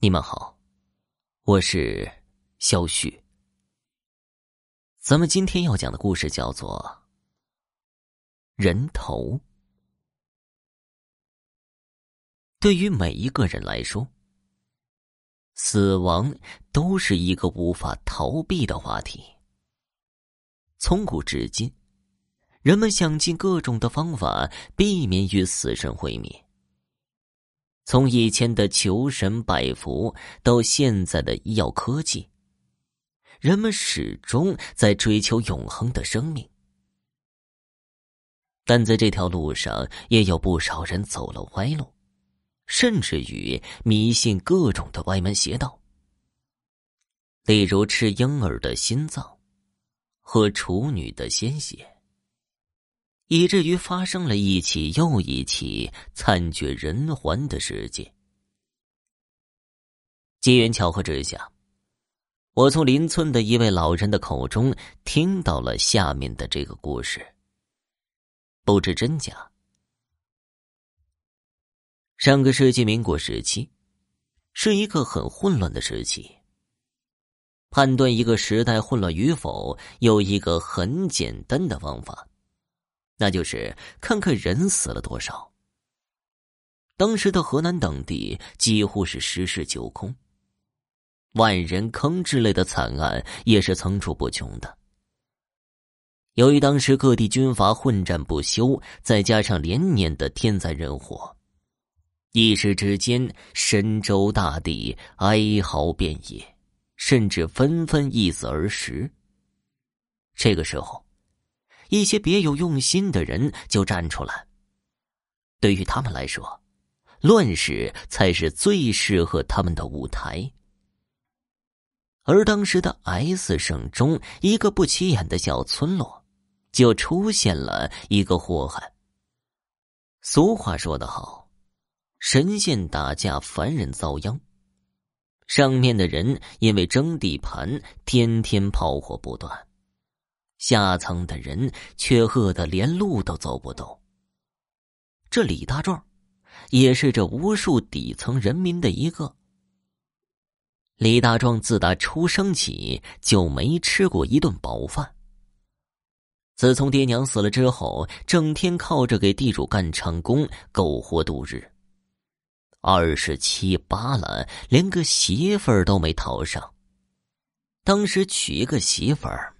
你们好，我是肖旭。咱们今天要讲的故事叫做《人头》。对于每一个人来说，死亡都是一个无法逃避的话题。从古至今，人们想尽各种的方法避免与死神会面。从以前的求神拜佛，到现在的医药科技，人们始终在追求永恒的生命。但在这条路上，也有不少人走了歪路，甚至于迷信各种的歪门邪道，例如吃婴儿的心脏，喝处女的鲜血。以至于发生了一起又一起惨绝人寰的事件。机缘巧合之下，我从邻村的一位老人的口中听到了下面的这个故事。不知真假。上个世纪民国时期，是一个很混乱的时期。判断一个时代混乱与否，有一个很简单的方法。那就是看看人死了多少。当时的河南等地几乎是十室九空，万人坑之类的惨案也是层出不穷的。由于当时各地军阀混战不休，再加上连年的天灾人祸，一时之间，神州大地哀嚎遍野，甚至纷纷一死而食。这个时候。一些别有用心的人就站出来。对于他们来说，乱世才是最适合他们的舞台。而当时的 S 省中一个不起眼的小村落，就出现了一个祸害。俗话说得好：“神仙打架，凡人遭殃。”上面的人因为争地盘，天天炮火不断。下层的人却饿得连路都走不动。这李大壮，也是这无数底层人民的一个。李大壮自打出生起就没吃过一顿饱饭。自从爹娘死了之后，整天靠着给地主干长工苟活度日。二十七八了，连个媳妇儿都没讨上。当时娶一个媳妇儿。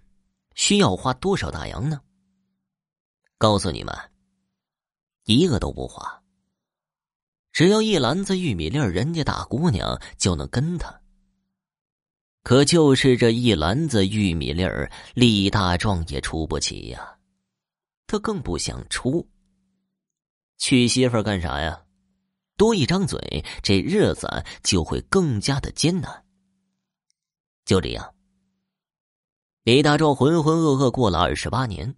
需要花多少大洋呢？告诉你们，一个都不花。只要一篮子玉米粒，人家大姑娘就能跟他。可就是这一篮子玉米粒儿，李大壮也出不起呀，他更不想出。娶媳妇干啥呀？多一张嘴，这日子就会更加的艰难。就这样。李大壮浑浑噩噩过了二十八年，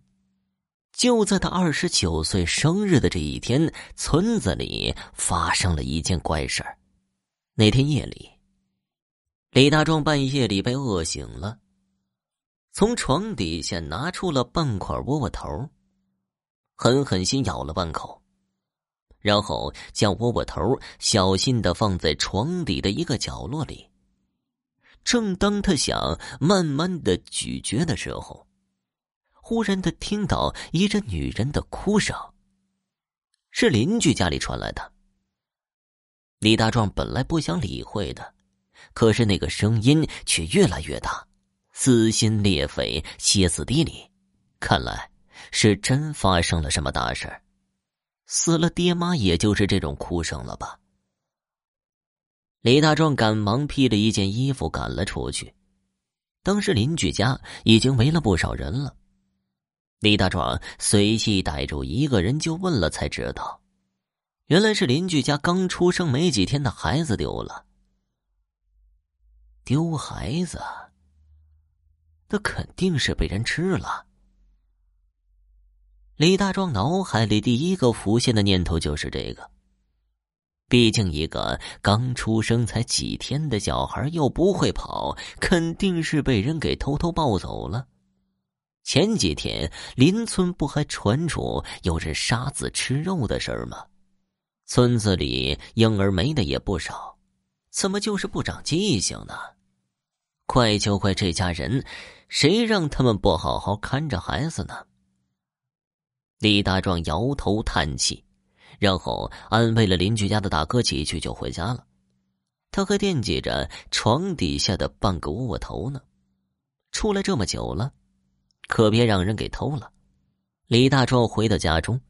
就在他二十九岁生日的这一天，村子里发生了一件怪事儿。那天夜里，李大壮半夜里被饿醒了，从床底下拿出了半块窝窝头，狠狠心咬了半口，然后将窝窝头小心的放在床底的一个角落里。正当他想慢慢的咀嚼的时候，忽然他听到一阵女人的哭声，是邻居家里传来的。李大壮本来不想理会的，可是那个声音却越来越大，撕心裂肺，歇斯底里。看来是真发生了什么大事死了爹妈，也就是这种哭声了吧。李大壮赶忙披了一件衣服赶了出去，当时邻居家已经围了不少人了。李大壮随即逮住一个人就问了，才知道，原来是邻居家刚出生没几天的孩子丢了。丢孩子，那肯定是被人吃了。李大壮脑海里第一个浮现的念头就是这个。毕竟，一个刚出生才几天的小孩又不会跑，肯定是被人给偷偷抱走了。前几天邻村不还传出有人杀子吃肉的事儿吗？村子里婴儿没的也不少，怎么就是不长记性呢？怪就怪这家人，谁让他们不好好看着孩子呢？李大壮摇头叹气，然后安慰了邻居家的大哥几句，就回家了。他还惦记着床底下的半个窝窝头呢。出来这么久了，可别让人给偷了。李大壮回到家中，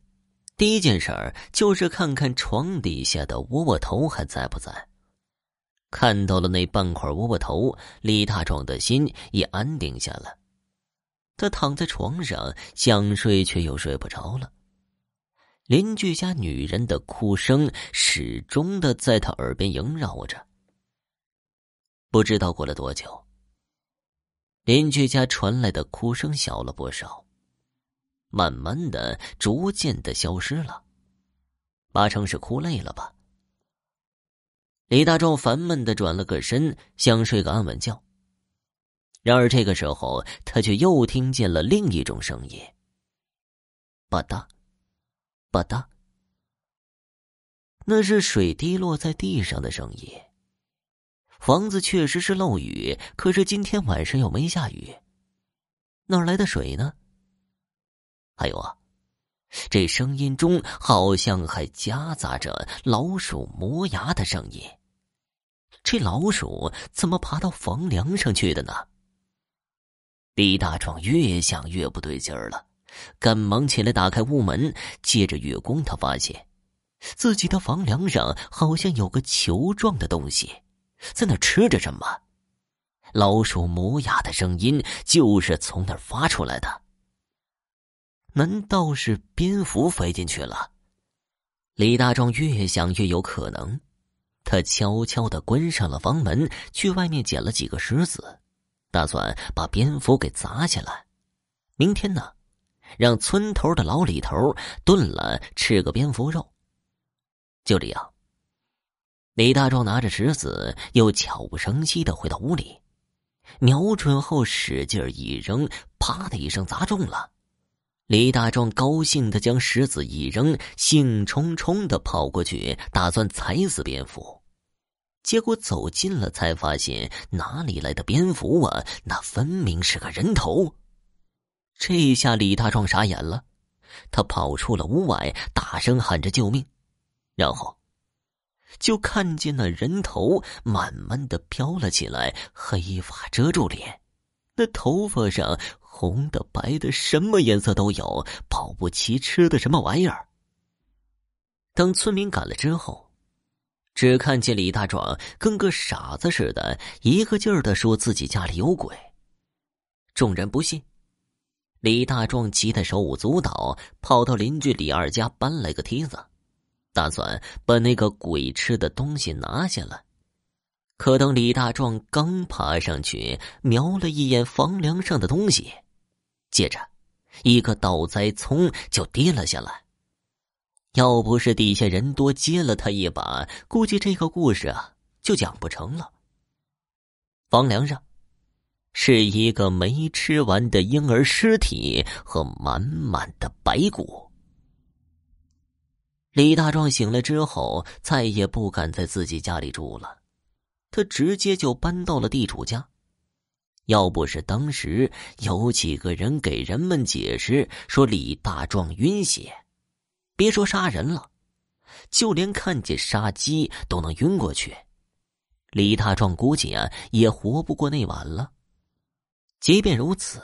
第一件事儿就是看看床底下的窝窝头还在不在。看到了那半块窝窝头，李大壮的心也安定下来。他躺在床上想睡，却又睡不着了。邻居家女人的哭声始终的在他耳边萦绕着。不知道过了多久，邻居家传来的哭声小了不少，慢慢的、逐渐的消失了。八成是哭累了吧？李大壮烦闷的转了个身，想睡个安稳觉。然而这个时候，他却又听见了另一种声音：“吧嗒，吧嗒。”那是水滴落在地上的声音。房子确实是漏雨，可是今天晚上又没下雨，哪来的水呢？还有啊，这声音中好像还夹杂着老鼠磨牙的声音。这老鼠怎么爬到房梁上去的呢？李大壮越想越不对劲儿了，赶忙起来打开屋门，借着月光，他发现自己的房梁上好像有个球状的东西。在那吃着什么？老鼠磨牙的声音就是从那儿发出来的。难道是蝙蝠飞进去了？李大壮越想越有可能，他悄悄的关上了房门，去外面捡了几个石子，打算把蝙蝠给砸下来。明天呢，让村头的老李头炖了吃个蝙蝠肉。就这样。李大壮拿着石子，又悄无声息的回到屋里，瞄准后使劲一扔，啪的一声砸中了。李大壮高兴的将石子一扔，兴冲冲的跑过去，打算踩死蝙蝠。结果走近了，才发现哪里来的蝙蝠啊？那分明是个人头。这一下李大壮傻眼了，他跑出了屋外，大声喊着救命，然后。就看见那人头慢慢的飘了起来，黑发遮住脸，那头发上红的、白的，什么颜色都有，保不齐吃的什么玩意儿。等村民赶了之后，只看见李大壮跟个傻子似的，一个劲儿的说自己家里有鬼。众人不信，李大壮急得手舞足蹈，跑到邻居李二家搬来个梯子。打算把那个鬼吃的东西拿下来，可等李大壮刚爬上去，瞄了一眼房梁上的东西，接着，一个倒栽葱就跌了下来。要不是底下人多接了他一把，估计这个故事啊就讲不成了。房梁上，是一个没吃完的婴儿尸体和满满的白骨。李大壮醒来之后，再也不敢在自己家里住了，他直接就搬到了地主家。要不是当时有几个人给人们解释说李大壮晕血，别说杀人了，就连看见杀鸡都能晕过去，李大壮估计啊也活不过那晚了。即便如此，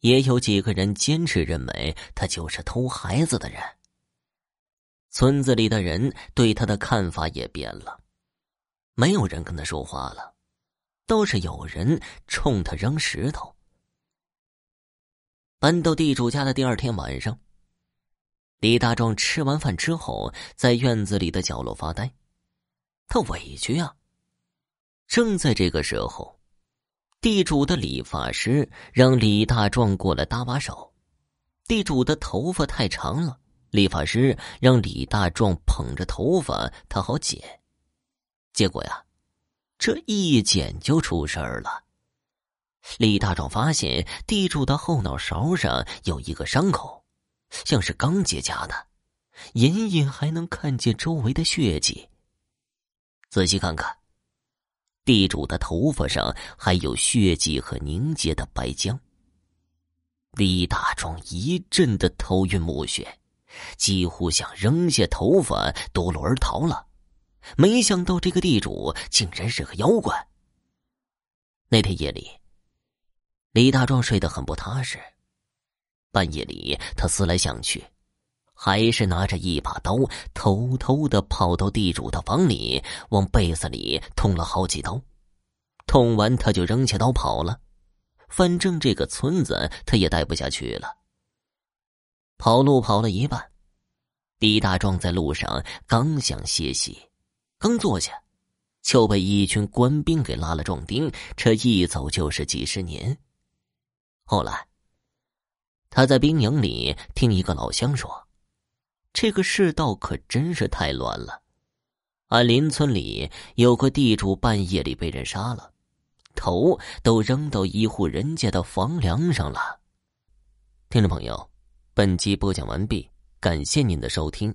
也有几个人坚持认为他就是偷孩子的人。村子里的人对他的看法也变了，没有人跟他说话了，倒是有人冲他扔石头。搬到地主家的第二天晚上，李大壮吃完饭之后，在院子里的角落发呆，他委屈啊。正在这个时候，地主的理发师让李大壮过来搭把手，地主的头发太长了。理发师让李大壮捧着头发，他好剪。结果呀，这一剪就出事儿了。李大壮发现地主的后脑勺上有一个伤口，像是刚结痂的，隐隐还能看见周围的血迹。仔细看看，地主的头发上还有血迹和凝结的白浆。李大壮一阵的头晕目眩，几乎想扔下头发夺路而逃了。没想到这个地主竟然是个妖怪。那天夜里，李大壮睡得很不踏实。半夜里，他思来想去，还是拿着一把刀，偷偷的跑到地主的房里，往被子里捅了好几刀。捅完，他就扔下刀跑了。反正这个村子他也待不下去了。跑路跑了一半，李大壮在路上刚想歇息，刚坐下，就被一群官兵给拉了壮丁，这一走就是几十年。后来。他在兵营里听一个老乡说：“这个世道可真是太乱了。俺邻村里有个地主，半夜里被人杀了，头都扔到一户人家的房梁上了。”听众朋友，本集播讲完毕，感谢您的收听。